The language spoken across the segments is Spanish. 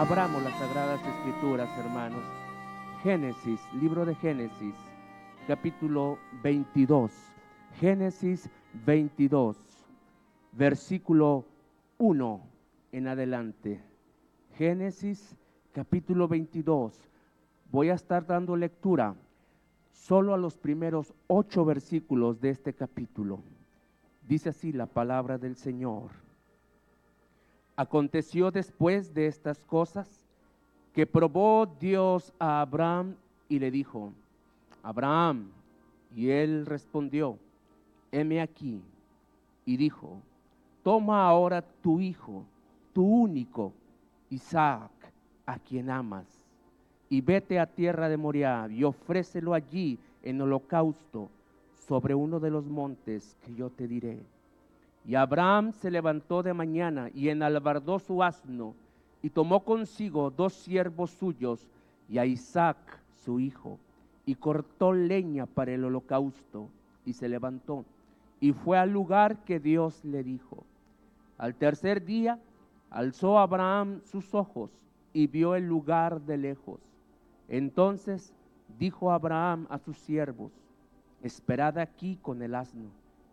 Abramos las sagradas escrituras, hermanos. Génesis, libro de Génesis, capítulo 22. Génesis 22, versículo 1 en adelante. Génesis capítulo 22. Voy a estar dando lectura solo a los primeros ocho versículos de este capítulo. Dice así la palabra del Señor. Aconteció después de estas cosas que probó Dios a Abraham y le dijo, Abraham, y él respondió, heme aquí, y dijo, toma ahora tu hijo, tu único, Isaac, a quien amas, y vete a tierra de Moriah y ofrécelo allí en holocausto sobre uno de los montes que yo te diré. Y Abraham se levantó de mañana y enalbardó su asno y tomó consigo dos siervos suyos y a Isaac su hijo y cortó leña para el holocausto y se levantó y fue al lugar que Dios le dijo. Al tercer día alzó Abraham sus ojos y vio el lugar de lejos. Entonces dijo Abraham a sus siervos, esperad aquí con el asno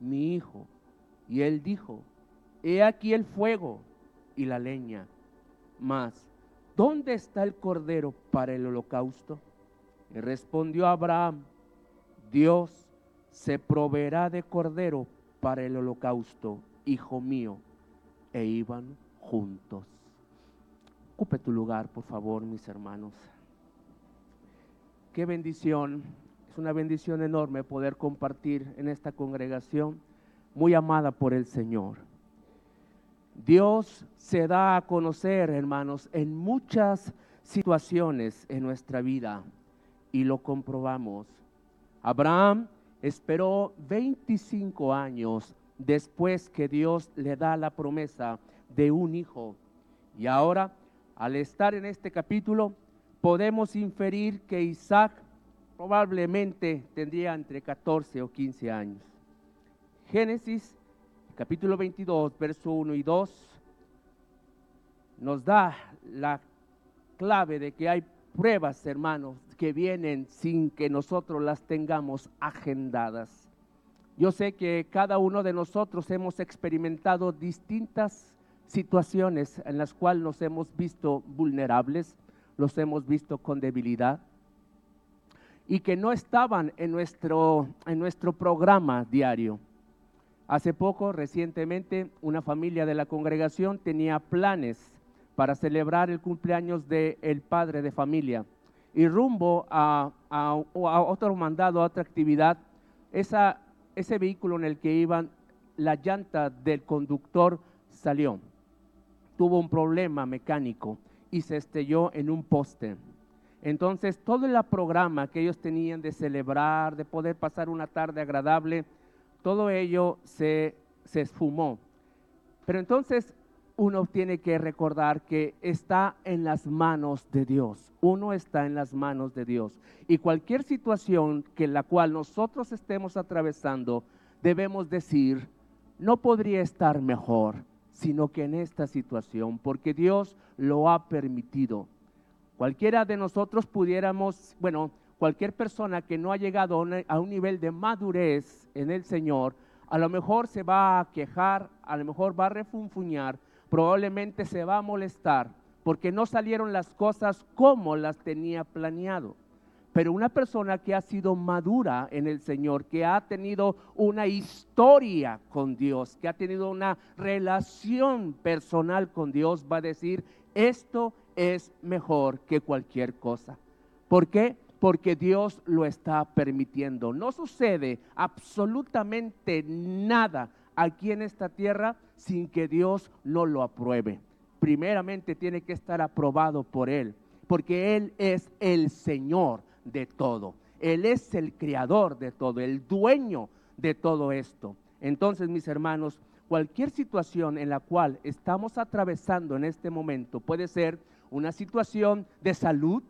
mi hijo. Y él dijo, he aquí el fuego y la leña, mas, ¿dónde está el cordero para el holocausto? Y respondió Abraham, Dios se proveerá de cordero para el holocausto, hijo mío. E iban juntos. Ocupe tu lugar, por favor, mis hermanos. Qué bendición es una bendición enorme poder compartir en esta congregación muy amada por el Señor. Dios se da a conocer, hermanos, en muchas situaciones en nuestra vida y lo comprobamos. Abraham esperó 25 años después que Dios le da la promesa de un hijo. Y ahora, al estar en este capítulo, podemos inferir que Isaac probablemente tendría entre 14 o 15 años. Génesis capítulo 22, verso 1 y 2 nos da la clave de que hay pruebas, hermanos, que vienen sin que nosotros las tengamos agendadas. Yo sé que cada uno de nosotros hemos experimentado distintas situaciones en las cuales nos hemos visto vulnerables, los hemos visto con debilidad, y que no estaban en nuestro, en nuestro programa diario. Hace poco, recientemente, una familia de la congregación tenía planes para celebrar el cumpleaños del el padre de familia. Y rumbo a, a, otro mandado, a otra actividad, esa, ese vehículo en el que iban, la llanta del conductor salió. Tuvo un problema mecánico y se estrelló en un poste. Entonces, todo el programa que ellos tenían de celebrar, de poder pasar una tarde agradable, todo ello se, se esfumó. Pero entonces uno tiene que recordar que está en las manos de Dios. Uno está en las manos de Dios. Y cualquier situación que la cual nosotros estemos atravesando, debemos decir, no podría estar mejor, sino que en esta situación, porque Dios lo ha permitido. Cualquiera de nosotros pudiéramos, bueno, cualquier persona que no ha llegado a un nivel de madurez en el Señor, a lo mejor se va a quejar, a lo mejor va a refunfuñar, probablemente se va a molestar porque no salieron las cosas como las tenía planeado. Pero una persona que ha sido madura en el Señor, que ha tenido una historia con Dios, que ha tenido una relación personal con Dios, va a decir, esto es mejor que cualquier cosa. ¿Por qué? Porque Dios lo está permitiendo. No sucede absolutamente nada aquí en esta tierra sin que Dios no lo apruebe. primeramente tiene que estar aprobado por Él, porque Él es el Señor de todo. Él es el creador de todo, el dueño de todo esto. Entonces, mis hermanos, cualquier situación en la cual estamos atravesando en este momento puede ser una situación de salud,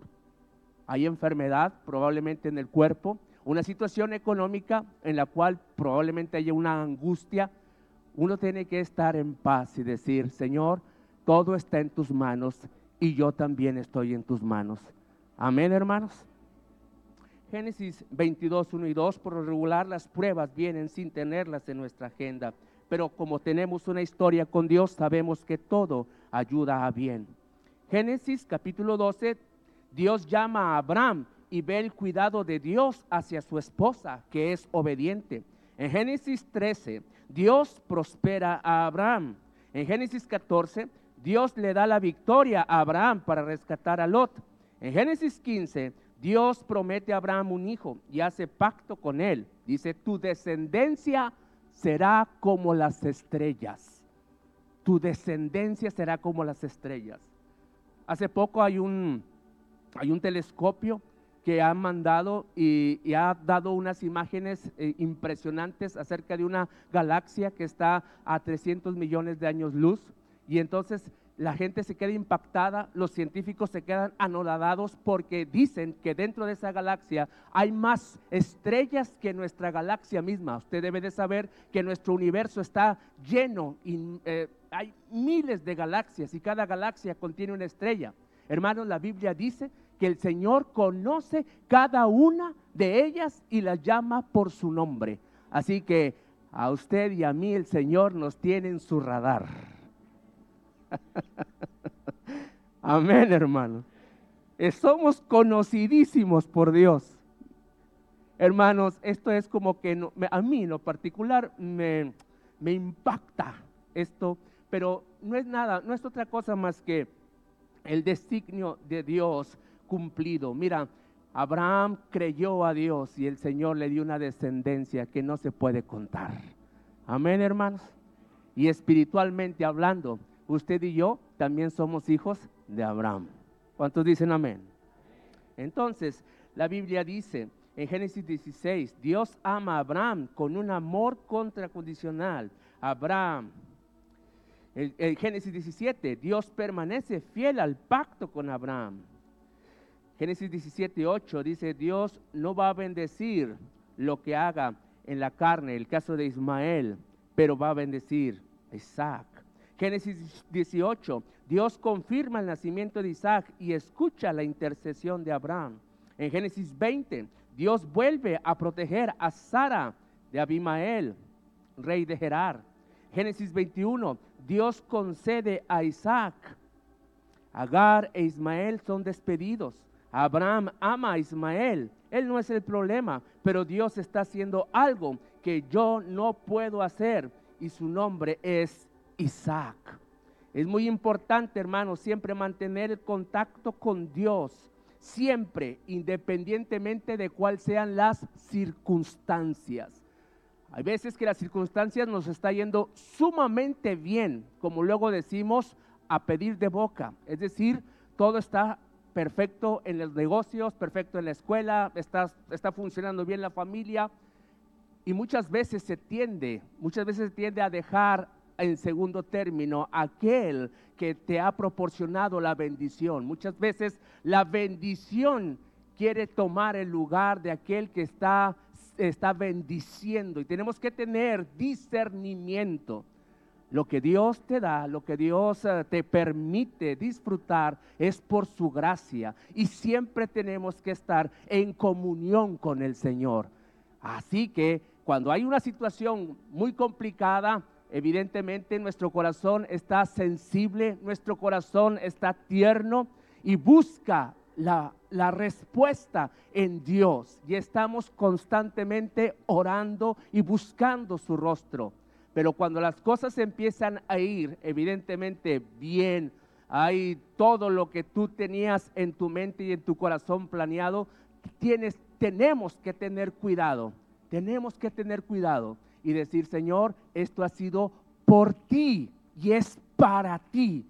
hay enfermedad probablemente en el cuerpo, una situación económica en la cual probablemente haya una angustia, uno tiene que estar en paz y decir, Señor, todo está en tus manos y yo también estoy en tus manos. Amén, hermanos. Génesis 22, 1 y 2, por lo regular las pruebas vienen sin tenerlas en nuestra agenda, pero como tenemos una historia con Dios, sabemos que todo ayuda a bien. Génesis capítulo 12, Dios llama a Abraham y ve el cuidado de Dios hacia su esposa, que es obediente. En Génesis 13, Dios prospera a Abraham. En Génesis 14, Dios le da la victoria a Abraham para rescatar a Lot. En Génesis 15, Dios promete a Abraham un hijo y hace pacto con él. Dice, tu descendencia será como las estrellas. Tu descendencia será como las estrellas. Hace poco hay un, hay un telescopio que ha mandado y, ha dado unas imágenes eh, impresionantes acerca de una galaxia que está a 300 millones de años luz. Y entonces la gente se queda impactada, los científicos se quedan anodadados porque dicen que dentro de esa galaxia hay más estrellas que nuestra galaxia misma. Usted debe de saber que nuestro universo está lleno, eh, hay miles de galaxias y cada galaxia contiene una estrella. Hermanos, la Biblia dice que el Señor conoce cada una de ellas y las llama por su nombre. Así que a usted y a mí el Señor nos tiene en su radar. Amén, hermano. Eh, somos conocidísimos por Dios. Hermanos, esto es como que a mí en lo particular me, me impacta esto, pero no es nada, no es otra cosa más que el designio de Dios cumplido. Mira, Abraham creyó a Dios y el Señor le dio una descendencia que no se puede contar. Amén, hermanos. Y espiritualmente hablando, usted y yo también somos hijos de Abraham. ¿Cuántos dicen amén? Entonces, la Biblia dice en Génesis 16, Dios ama a Abraham con un amor contracondicional. Abraham, en Génesis 17, Dios permanece fiel al pacto con Abraham. Génesis 17, 8 dice, Dios no va a bendecir lo que haga en la carne, el caso de Ismael, pero va a bendecir a Isaac. Génesis 18, Dios confirma el nacimiento de Isaac y escucha la intercesión de Abraham. En Génesis 20, Dios vuelve a proteger a Sara de Abimael, rey de Gerar. Génesis 21, Dios concede a Isaac. Agar e Ismael son despedidos. Abraham ama a Ismael. Él no es el problema, pero Dios está haciendo algo que yo no puedo hacer y su nombre es Isaac. Es muy importante, hermano, siempre mantener el contacto con Dios, siempre, independientemente de cuáles sean las circunstancias. Hay veces que las circunstancias nos está yendo sumamente bien, como luego decimos, a pedir de boca. Es decir, todo está perfecto en los negocios, perfecto en la escuela, está, está funcionando bien la familia. Y muchas veces se tiende, muchas veces se tiende a dejar en segundo término aquel que te ha proporcionado la bendición. Muchas veces la bendición quiere tomar el lugar de aquel que está, está bendiciendo y tenemos que tener discernimiento. Lo que Dios te da, lo que Dios eh, te permite disfrutar es por su gracia y siempre tenemos que estar en comunión con el Señor. Así que cuando hay una situación muy complicada, Evidentemente nuestro corazón está sensible, nuestro corazón está tierno y busca la, respuesta en Dios. Y estamos constantemente orando y buscando su rostro. Pero cuando las cosas empiezan a ir evidentemente bien, hay todo lo que tú tenías en tu mente y en tu corazón planeado, tienes, tenemos que tener cuidado, tenemos que tener cuidado y decir, Señor, esto ha sido por ti y es para ti.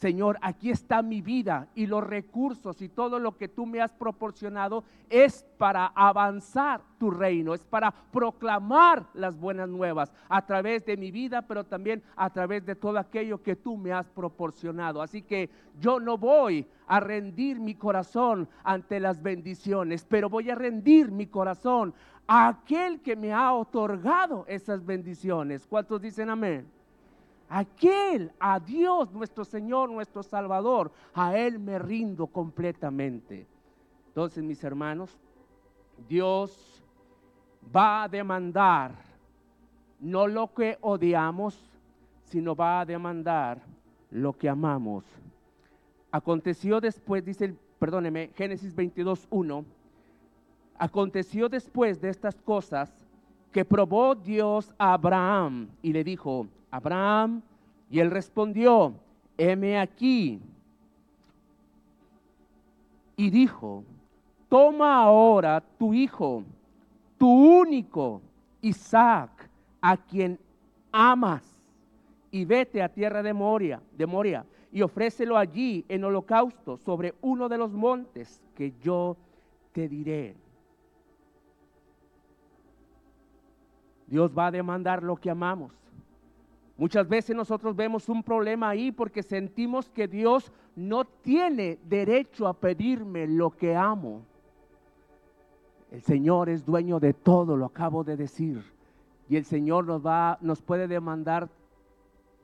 Señor, aquí está mi vida y los recursos y todo lo que tú me has proporcionado es para avanzar tu reino, es para proclamar las buenas nuevas a través de mi vida, pero también a través de todo aquello que tú me has proporcionado. Así que yo no voy a rendir mi corazón ante las bendiciones, pero voy a rendir mi corazón a aquel que me ha otorgado esas bendiciones. ¿Cuántos dicen amén? Aquel, a Dios nuestro Señor, nuestro Salvador, a Él me rindo completamente. Entonces, mis hermanos, Dios va a demandar no lo que odiamos, sino va a demandar lo que amamos. Aconteció después, dice, perdóneme, Génesis 22, 1. Aconteció después de estas cosas que probó Dios a Abraham y le dijo, Abraham, y él respondió, heme aquí. Y dijo, toma ahora tu hijo, tu único, Isaac, a quien amas, y vete a tierra de Moria, de Moria, y ofrécelo allí en holocausto sobre uno de los montes que yo te diré. Dios va a demandar lo que amamos. Muchas veces nosotros vemos un problema ahí porque sentimos que Dios no tiene derecho a pedirme lo que amo. El Señor es dueño de todo, lo acabo de decir. Y el Señor nos va nos puede demandar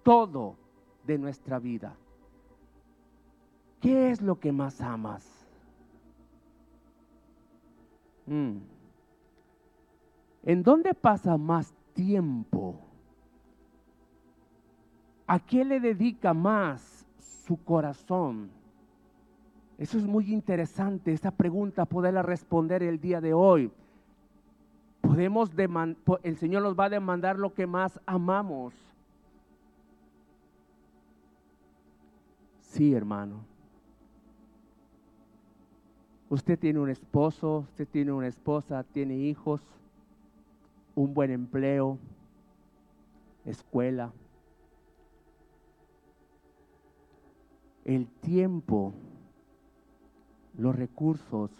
todo de nuestra vida. ¿Qué es lo que más amas? Mm. ¿En dónde pasa más tiempo? ¿A qué le dedica más su corazón? Eso es muy interesante, esa pregunta poderla responder el día de hoy. Podemos el Señor nos va a demandar lo que más amamos. Sí, hermano. Usted tiene un esposo, usted tiene una esposa, tiene hijos, un buen empleo, escuela. El tiempo, los recursos,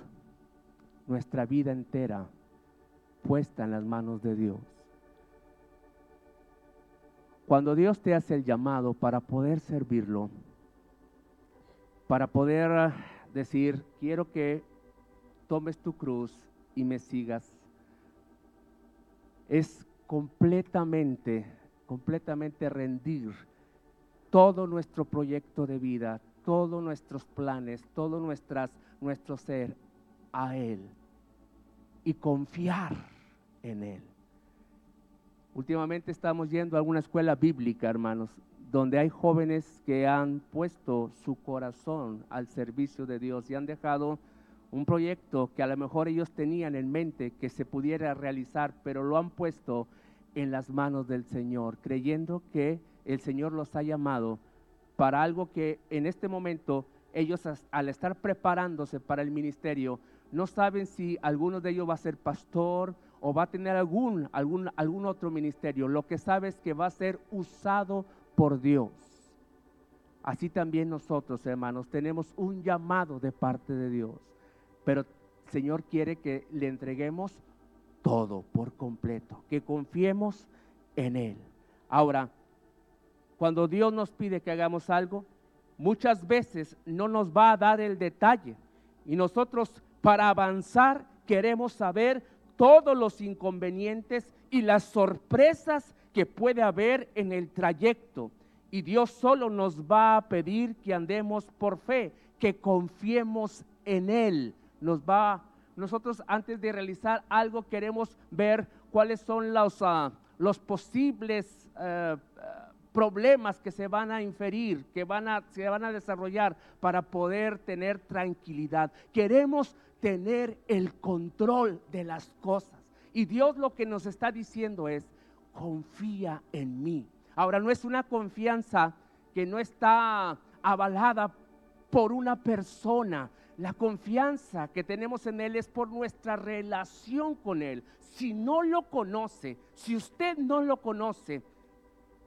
nuestra vida entera puesta en las manos de Dios. Cuando Dios te hace el llamado para poder servirlo, para poder ah, decir, quiero que tomes tu cruz y me sigas, es completamente, completamente rendir todo nuestro proyecto de vida, todos nuestros planes, todo nuestras, nuestro ser a Él y confiar en Él. Últimamente estamos yendo a alguna escuela bíblica, hermanos, donde hay jóvenes que han puesto su corazón al servicio de Dios y han dejado un proyecto que a lo mejor ellos tenían en mente que se pudiera realizar, pero lo han puesto en las manos del Señor, creyendo que el Señor los ha llamado para algo que en este momento ellos al estar preparándose para el ministerio, no saben si alguno de ellos va a ser pastor o va a tener algún, algún, algún otro ministerio. Lo que sabe es que va a ser usado por Dios. Así también nosotros, hermanos, tenemos un llamado de parte de Dios. Pero el Señor quiere que le entreguemos todo por completo, que confiemos en Él. Ahora, cuando Dios nos pide que hagamos algo, muchas veces no nos va a dar el detalle. Y nosotros para avanzar queremos saber todos los inconvenientes y las sorpresas que puede haber en el trayecto. Y Dios solo nos va a pedir que andemos por fe, que confiemos en Él. Nos va, nosotros antes de realizar algo queremos ver cuáles son los, ah, los posibles uh, problemas que se van a inferir, que van a, se van a desarrollar para poder tener tranquilidad. Queremos tener el control de las cosas. Y Dios lo que nos está diciendo es, confía en mí. Ahora, no es una confianza que no está avalada por una persona. La confianza que tenemos en Él es por nuestra relación con Él. Si no lo conoce, si usted no lo conoce,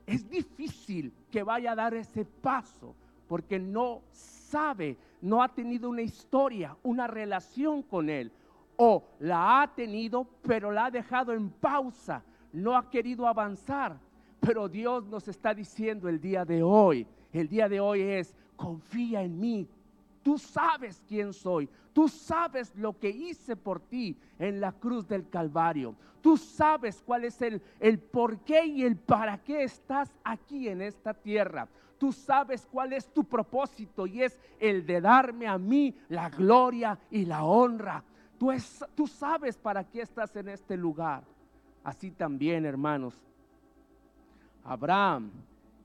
es difícil que vaya a dar ese paso porque no sabe, no ha tenido una historia, una relación con Él. O la ha tenido, pero la ha dejado en pausa, no ha querido avanzar. Pero Dios nos está diciendo el día de hoy, el día de hoy es, confía en mí, Tú sabes quién soy. Tú sabes lo que hice por ti en la cruz del Calvario. Tú sabes cuál es el, el por qué y el para qué estás aquí en esta tierra. Tú sabes cuál es tu propósito y es el de darme a mí la gloria y la honra. Tú, es, tú sabes para qué estás en este lugar. Así también, hermanos. Abraham,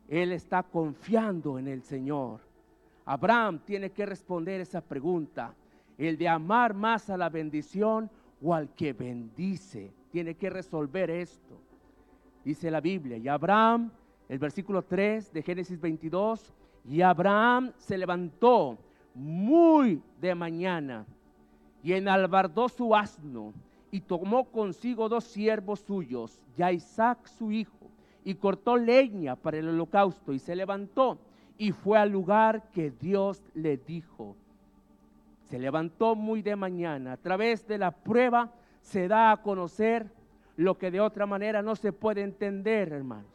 él está confiando en el Señor. Abraham tiene que responder esa pregunta, el de amar más a la bendición o al que bendice. Tiene que resolver esto. Dice la Biblia, y Abraham, el versículo 3 de Génesis 22, y Abraham se levantó muy de mañana y enalbardó su asno y tomó consigo dos siervos suyos, y Isaac su hijo, y cortó leña para el holocausto y se levantó y fue al lugar que Dios le dijo. Se levantó muy de mañana. A través de la prueba se da a conocer lo que de otra manera no se puede entender, hermanos.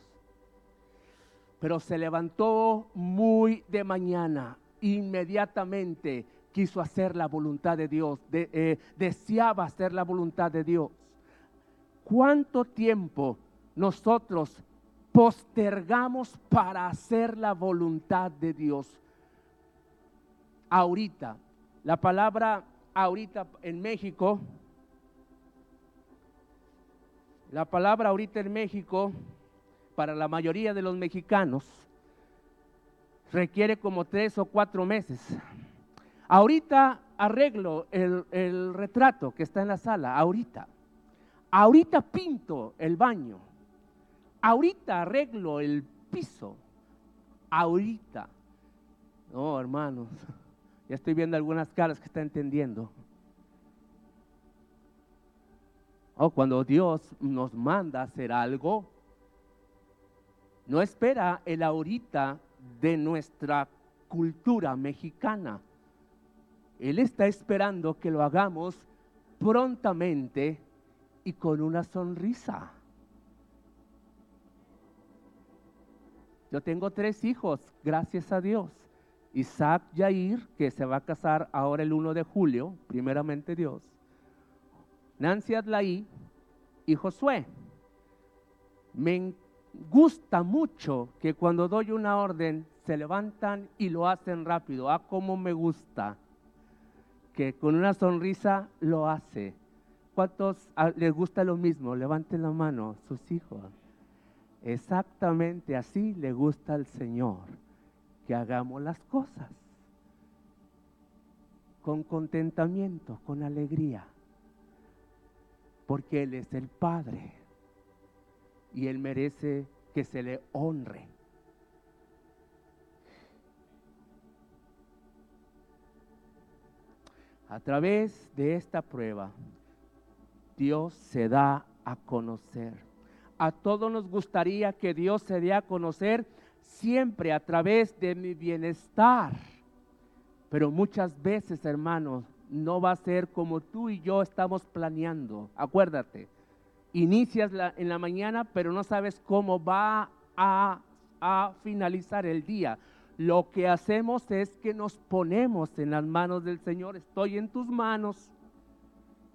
Pero se levantó muy de mañana. Inmediatamente quiso hacer la voluntad de Dios. Eh, deseaba hacer la voluntad de Dios. ¿Cuánto tiempo nosotros postergamos para hacer la voluntad de Dios. Ahorita, la palabra ahorita en México, la palabra ahorita en México, para la mayoría de los mexicanos, requiere como tres o cuatro meses. Ahorita arreglo el, el retrato que está en la sala, ahorita. Ahorita pinto el baño ahorita arreglo el piso, ahorita. No, hermanos, ya estoy viendo algunas caras que están entendiendo. Oh, cuando Dios nos manda a hacer algo, no espera el ahorita de nuestra cultura mexicana. Él está esperando que lo hagamos prontamente y con una sonrisa. Yo tengo tres hijos, gracias a Dios. Isaac Yair, que se va a casar ahora el 1 de julio, primeramente Dios. Nancy Adlaí y Josué. Me gusta mucho que cuando doy una orden se levantan y lo hacen rápido. Ah, como me gusta. Que con una sonrisa lo hace. ¿Cuántos ah, les gusta lo mismo? Levanten la mano, sus hijos. Exactamente así le gusta al Señor que hagamos las cosas. Con contentamiento, con alegría, porque Él es el Padre. Y Él merece que se le honre. A través de esta prueba, Dios se da a conocer a todos nos gustaría que Dios se dé a conocer siempre a través de mi bienestar. Pero muchas veces, hermanos, no va a ser como tú y yo estamos planeando. Acuérdate, inicias en la mañana, pero no sabes cómo va a, a finalizar el día. Lo que hacemos es que nos ponemos en las manos del Señor. Estoy en tus manos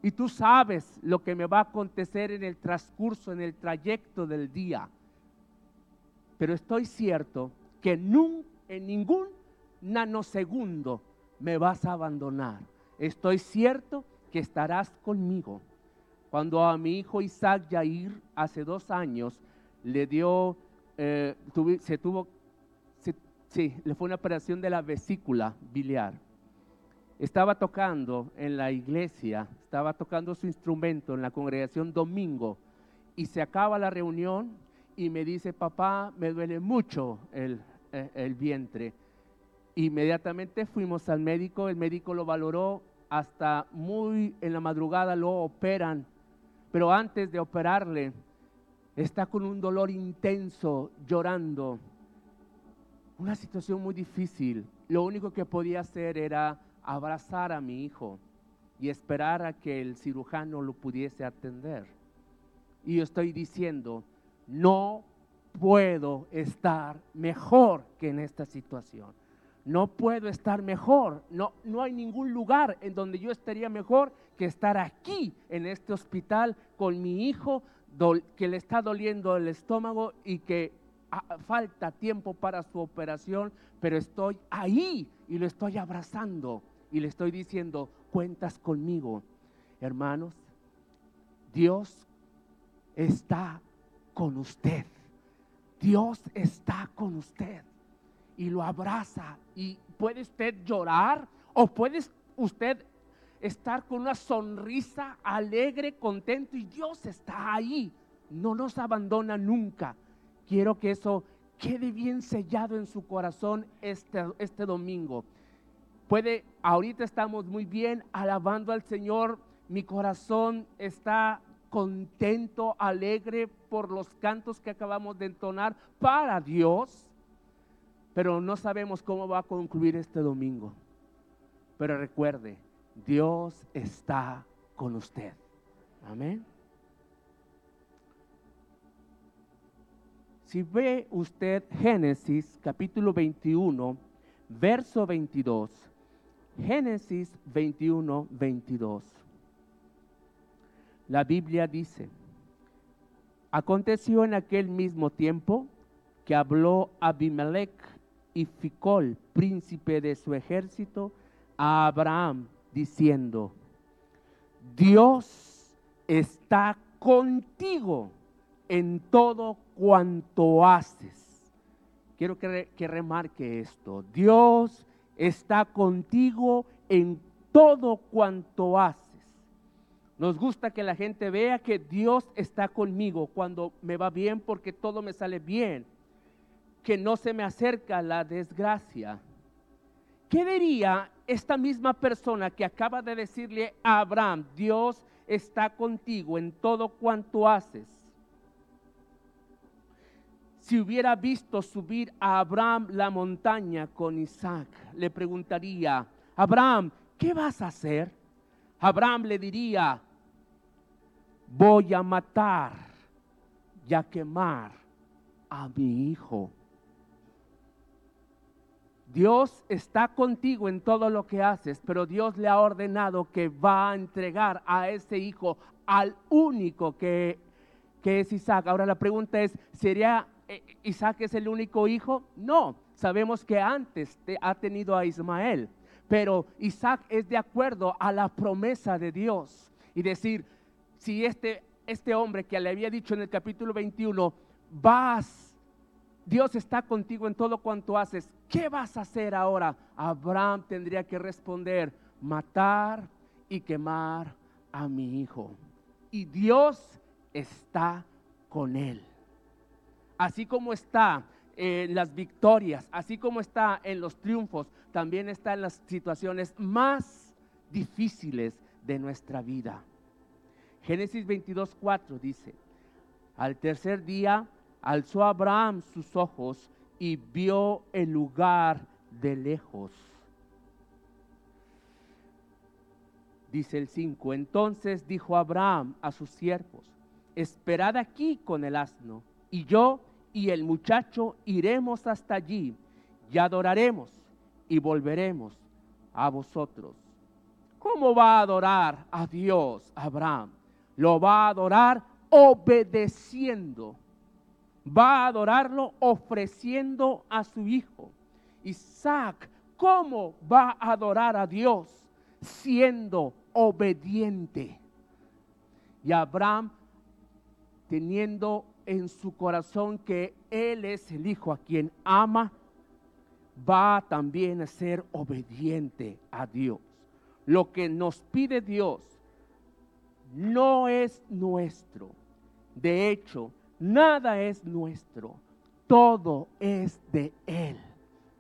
y tú sabes lo que me va a acontecer en el transcurso, en el trayecto del día. Pero estoy cierto que en ningún nanosegundo me vas a abandonar. Estoy cierto que estarás conmigo. Cuando a mi hijo Isaac Yair hace dos años le dio, eh, se tuvo, sí, le fue una operación de la vesícula biliar estaba tocando en la iglesia, estaba tocando su instrumento en la congregación domingo y se acaba la reunión y me dice, papá, me duele mucho el, eh, el vientre. Inmediatamente fuimos al médico, el médico lo valoró, hasta muy en la madrugada lo operan, pero antes de operarle está con un dolor intenso, llorando. una situación muy difícil. Lo único que podía hacer era abrazar a mi hijo y esperar a que el cirujano lo pudiese atender. Y yo estoy diciendo, no puedo estar mejor que en esta situación. No puedo estar mejor. No, no hay ningún lugar en donde yo estaría mejor que estar aquí en este hospital con mi hijo que le está doliendo el estómago y que falta tiempo para su operación, pero estoy ahí y lo estoy abrazando y le estoy diciendo, cuentas conmigo. Hermanos, Dios está con usted. Dios está con usted y lo abraza y puede usted llorar o puede usted estar con una sonrisa alegre, contento y Dios está ahí. No nos abandona nunca. Quiero que eso quede bien sellado en su corazón este, este domingo. Puede, ahorita estamos muy bien alabando al Señor. Mi corazón está contento, alegre por los cantos que acabamos de entonar para Dios, pero no sabemos cómo va a concluir este domingo. Pero recuerde, Dios está con usted. Amén. Si ve usted Génesis capítulo 21, verso 22, Génesis 21, 22. La Biblia dice, aconteció en aquel mismo tiempo que habló Abimelech y Ficol, príncipe de su ejército, a Abraham, diciendo, Dios está contigo en todo cuanto haces. Quiero que, que, remarque esto. Dios está contigo en todo cuanto haces. Nos gusta que la gente vea que Dios está conmigo cuando me va bien porque todo me sale bien. Que no se me acerca la desgracia. ¿Qué diría esta misma persona que acaba de decirle a Abraham, Dios está contigo en todo cuanto haces? Si hubiera visto subir a Abraham la montaña con Isaac, le preguntaría, Abraham, ¿qué vas a hacer? Abraham le diría, voy a matar y a quemar a mi hijo. Dios está contigo en todo lo que haces, pero Dios le ha ordenado que va a entregar a ese hijo al único que, que es Isaac. Ahora la pregunta es, ¿sería Isaac es el único hijo? No, sabemos que antes ha tenido a Ismael, pero Isaac es de acuerdo a la promesa de Dios. Y decir, si este, este hombre que le había dicho en el capítulo 21, vas, Dios está contigo en todo cuanto haces, ¿qué vas a hacer ahora? Abraham tendría que responder, matar y quemar a mi hijo. Y Dios está con él así como está en las victorias, así como está en los triunfos, también está en las situaciones más difíciles de nuestra vida. Génesis 22, 4 dice, al tercer día alzó Abraham sus ojos y vio el lugar de lejos. Dice el 5, entonces dijo Abraham a sus siervos, esperad aquí con el asno y yo y el muchacho iremos hasta allí y adoraremos y volveremos a vosotros. ¿Cómo va a adorar a Dios Abraham? Lo va a adorar obedeciendo. Va a adorarlo ofreciendo a su hijo. Isaac, ¿cómo va a adorar a Dios? Siendo obediente. Y Abraham teniendo en su corazón que Él es el Hijo a quien ama, va también a ser obediente a Dios. Lo que nos pide Dios no es nuestro. De hecho, nada es nuestro. Todo es de Él.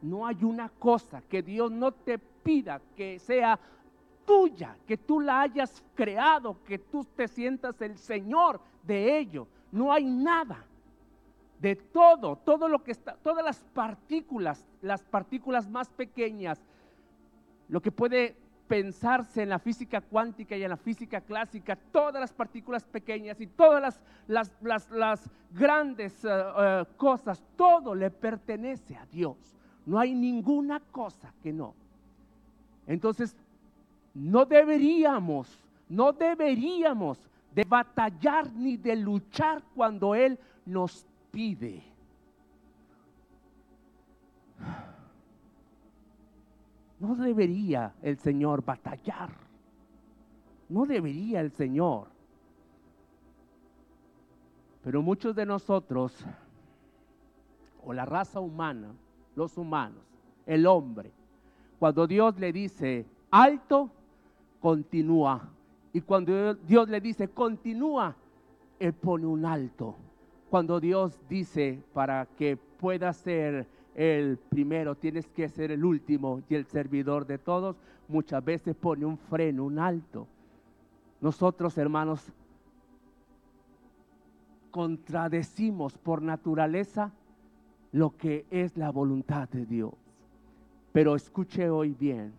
No hay una cosa que Dios no te pida que sea tuya, que tú la hayas creado, que tú te sientas el Señor de ello. No hay nada de todo, todo lo que está, todas las partículas, las partículas más pequeñas, lo que puede pensarse en la física cuántica y en la física clásica, todas las partículas pequeñas y todas las, grandes eh, eh, cosas, todo le pertenece a Dios. No hay ninguna cosa que no. Entonces, no deberíamos, no deberíamos de batallar ni de luchar cuando Él nos pide. No debería el Señor batallar. No debería el Señor. Pero muchos de nosotros, o la raza humana, los humanos, el hombre, cuando Dios le dice alto, continúa. Y cuando Dios le dice continúa, Él pone un alto. Cuando Dios dice para que pueda ser el primero, tienes que ser el último y el servidor de todos, muchas veces pone un freno, un alto. Nosotros, hermanos, contradecimos por naturaleza lo que es la voluntad de Dios. Pero escuche hoy bien,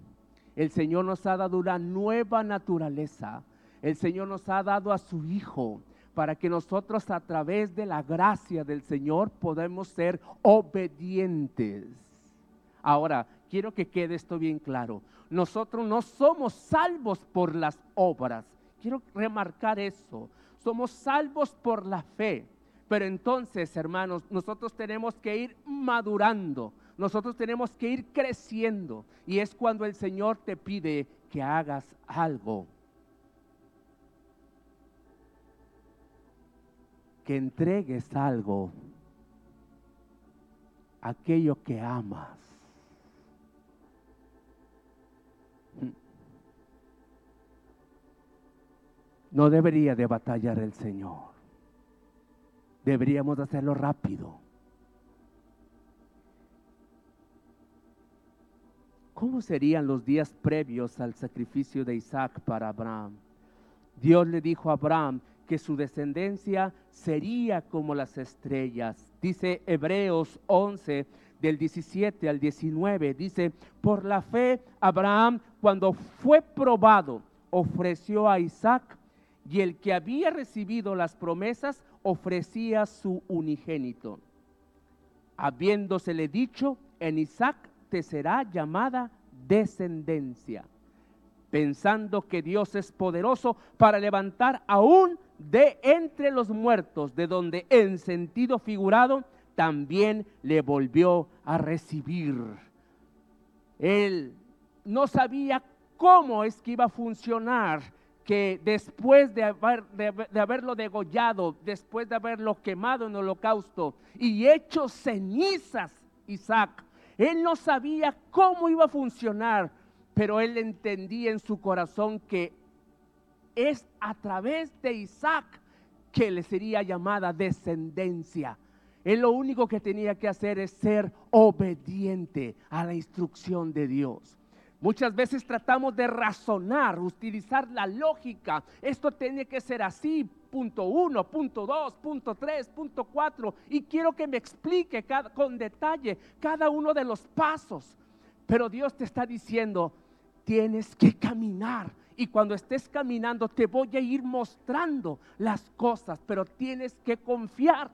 el Señor nos ha dado una nueva naturaleza. El Señor nos ha dado a su Hijo para que nosotros a través de la gracia del Señor podamos ser obedientes. Ahora, quiero que quede esto bien claro. Nosotros no somos salvos por las obras. Quiero remarcar eso. Somos salvos por la fe. Pero entonces, hermanos, nosotros tenemos que ir madurando. Nosotros tenemos que ir creciendo. Y es cuando el Señor te pide que hagas algo. que entregues algo, aquello que amas. No debería de batallar el Señor. Deberíamos hacerlo rápido. ¿Cómo serían los días previos al sacrificio de Isaac para Abraham? Dios le dijo a Abraham, que su descendencia sería como las estrellas. Dice Hebreos 11 del 17 al 19, dice, por la fe Abraham cuando fue probado ofreció a Isaac y el que había recibido las promesas ofrecía su unigénito. Habiéndosele dicho, en Isaac será llamada descendencia, pensando que Dios es poderoso para levantar aún de entre los muertos, de donde en sentido figurado también le volvió a recibir. Él no sabía cómo es que iba a funcionar, que después de, de, haberlo degollado, después de haberlo quemado en holocausto y hecho cenizas, Isaac, él no sabía cómo iba a funcionar, pero él entendía en su corazón que es a través de Isaac que le sería llamada descendencia. Él lo único que tenía que hacer es ser obediente a la instrucción de Dios. Muchas veces tratamos de razonar, utilizar la lógica. Esto tiene que ser así, punto uno, punto dos, punto tres, punto cuatro. Y quiero que me explique con detalle cada uno de los pasos. Pero Dios te está diciendo, tienes que caminar y cuando estés caminando te voy a ir mostrando las cosas, pero tienes que confiar.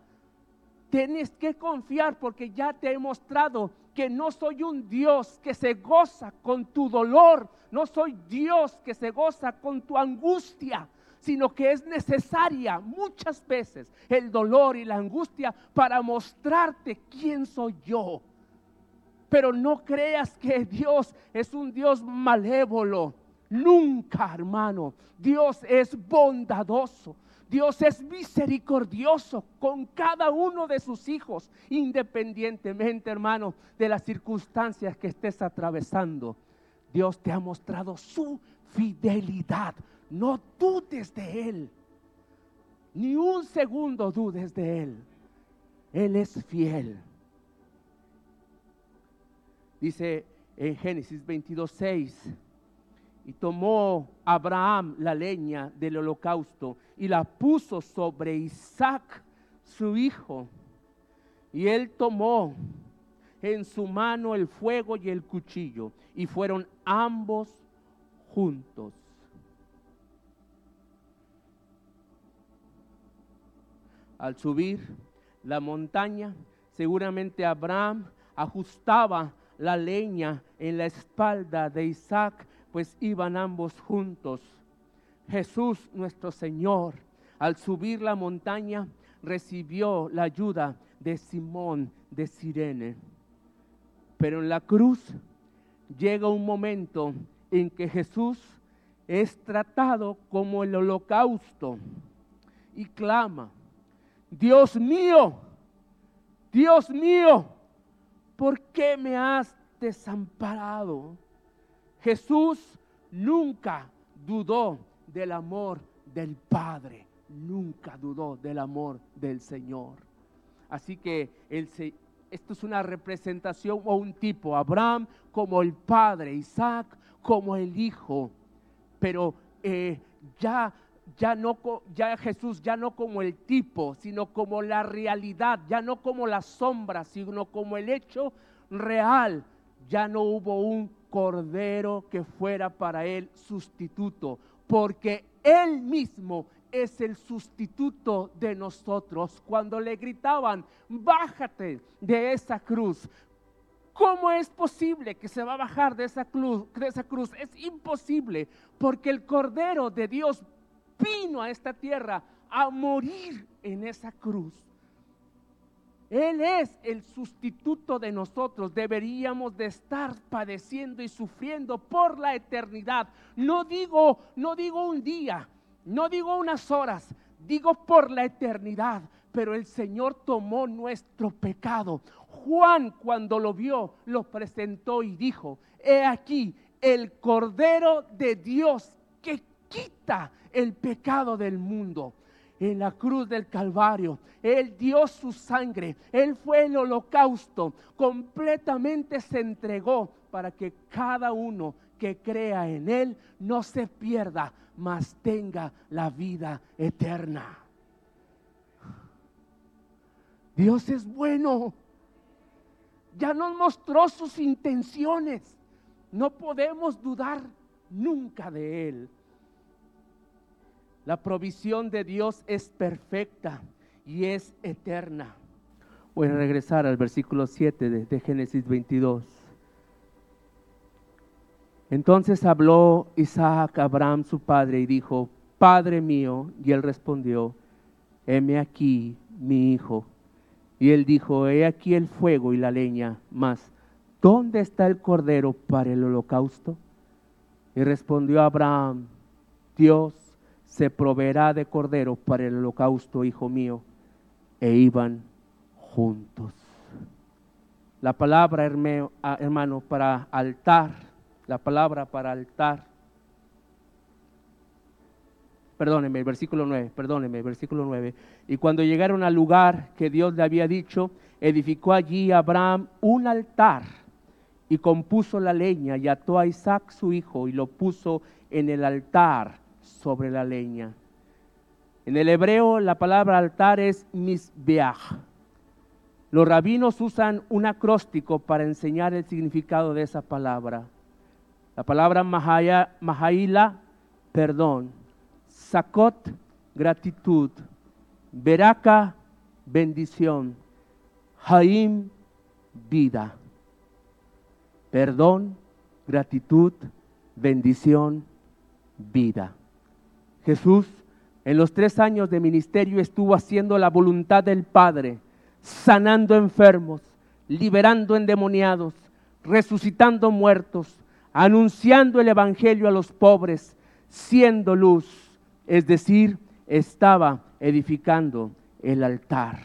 Tienes que confiar porque ya te he mostrado que no soy un Dios que se goza con tu dolor, no soy Dios que se goza con tu angustia, sino que es necesaria muchas veces el dolor y la angustia para mostrarte quién soy yo. Pero no creas que Dios es un Dios malévolo Nunca, hermano. Dios es bondadoso. Dios es misericordioso con cada uno de sus hijos, independientemente, hermano, de las circunstancias que estés atravesando. Dios te ha mostrado su fidelidad. No dudes de Él. Ni un segundo dudes de Él. Él es fiel. Dice en Génesis 22, 6 y tomó Abraham la leña del holocausto y la puso sobre Isaac, su hijo. Y él tomó en su mano el fuego y el cuchillo, y fueron ambos juntos. Al subir la montaña, seguramente Abraham ajustaba la leña en la espalda de Isaac, pues iban ambos juntos. Jesús nuestro Señor, al subir la montaña, recibió la ayuda de Simón de Sirene. Pero en la cruz llega un momento en que Jesús es tratado como el holocausto y clama, Dios mío, Dios mío, ¿por qué me has desamparado? Jesús nunca dudó del amor del Padre, nunca dudó del amor del Señor. Así que esto es una representación o un tipo, Abraham como el Padre, Isaac como el Hijo, pero eh, ya ya no ya Jesús ya no como el tipo, sino como la realidad, ya no como la sombra, sino como el hecho real. Ya no hubo un cordero que fuera para él sustituto, porque él mismo es el sustituto de nosotros. Cuando le gritaban, bájate de esa cruz, ¿Cómo es posible que se va a bajar de esa, cruz, de esa cruz? Es imposible, porque el Cordero de Dios vino a esta tierra a morir en esa cruz. Él es el sustituto de nosotros. Deberíamos de estar padeciendo y sufriendo por la eternidad. No digo, no digo un día, no digo unas horas, digo por la eternidad. Pero el Señor tomó nuestro pecado. Juan cuando lo vio, lo presentó y dijo, he aquí el Cordero de Dios quita el pecado del mundo. En la cruz del Calvario, Él dio su sangre, Él fue el holocausto, completamente se entregó para que cada uno que crea en Él no se pierda, mas tenga la vida eterna. Dios es bueno. Ya nos mostró sus intenciones. No podemos dudar nunca de Él. La provisión de Dios es perfecta y es eterna. Voy a regresar al versículo 7 de, Génesis 22. Entonces habló Isaac a Abraham su padre y dijo, Padre mío, y él respondió, heme aquí mi hijo. Y él dijo, he aquí el fuego y la leña, mas ¿dónde está el cordero para el holocausto? Y respondió Abraham, Dios se proveerá de cordero para el holocausto, hijo mío. E iban juntos. La palabra, ah, hermano, para altar, la palabra para altar. Perdóneme, el versículo 9, perdóneme, versículo 9. Y cuando llegaron al lugar que Dios le había dicho, edificó allí Abraham un altar y compuso la leña y ató a Isaac su hijo y lo puso en el altar sobre la leña. En el hebreo la palabra altar es misbeach. Los rabinos usan un acróstico para enseñar el significado de esa palabra. La palabra mahaila, perdón. Sakot, gratitud. Beraka, bendición. Haim, vida. Perdón, gratitud, bendición, vida. Jesús en los tres años de ministerio estuvo haciendo la voluntad del Padre, sanando enfermos, liberando endemoniados, resucitando muertos, anunciando el Evangelio a los pobres, siendo luz, es decir, estaba edificando el altar.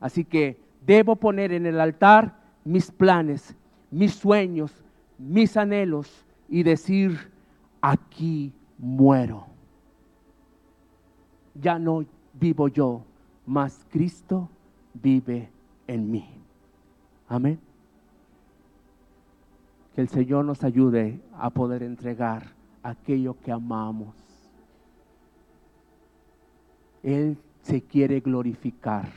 Así que debo poner en el altar mis planes, mis sueños, mis anhelos y decir, aquí muero ya no vivo yo, mas Cristo vive en mí. Amén. Que el Señor nos ayude a poder entregar aquello que amamos. Él se quiere glorificar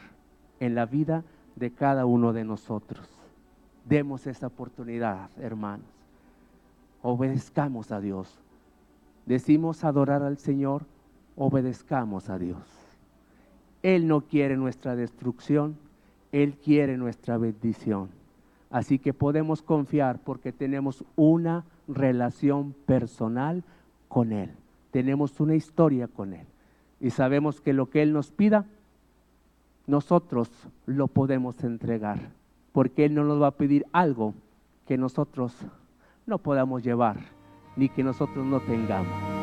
en la vida de cada uno de nosotros. Demos esa oportunidad, hermanos. Obedezcamos a Dios. Decimos adorar al Señor, obedezcamos a Dios. Él no quiere nuestra destrucción, Él quiere nuestra bendición. Así que podemos confiar porque tenemos una relación personal con Él. Tenemos una historia con Él. Y sabemos que lo que Él nos pida, nosotros lo podemos entregar. Porque Él no nos va a pedir algo que nosotros no podamos llevar, ni que nosotros no tengamos.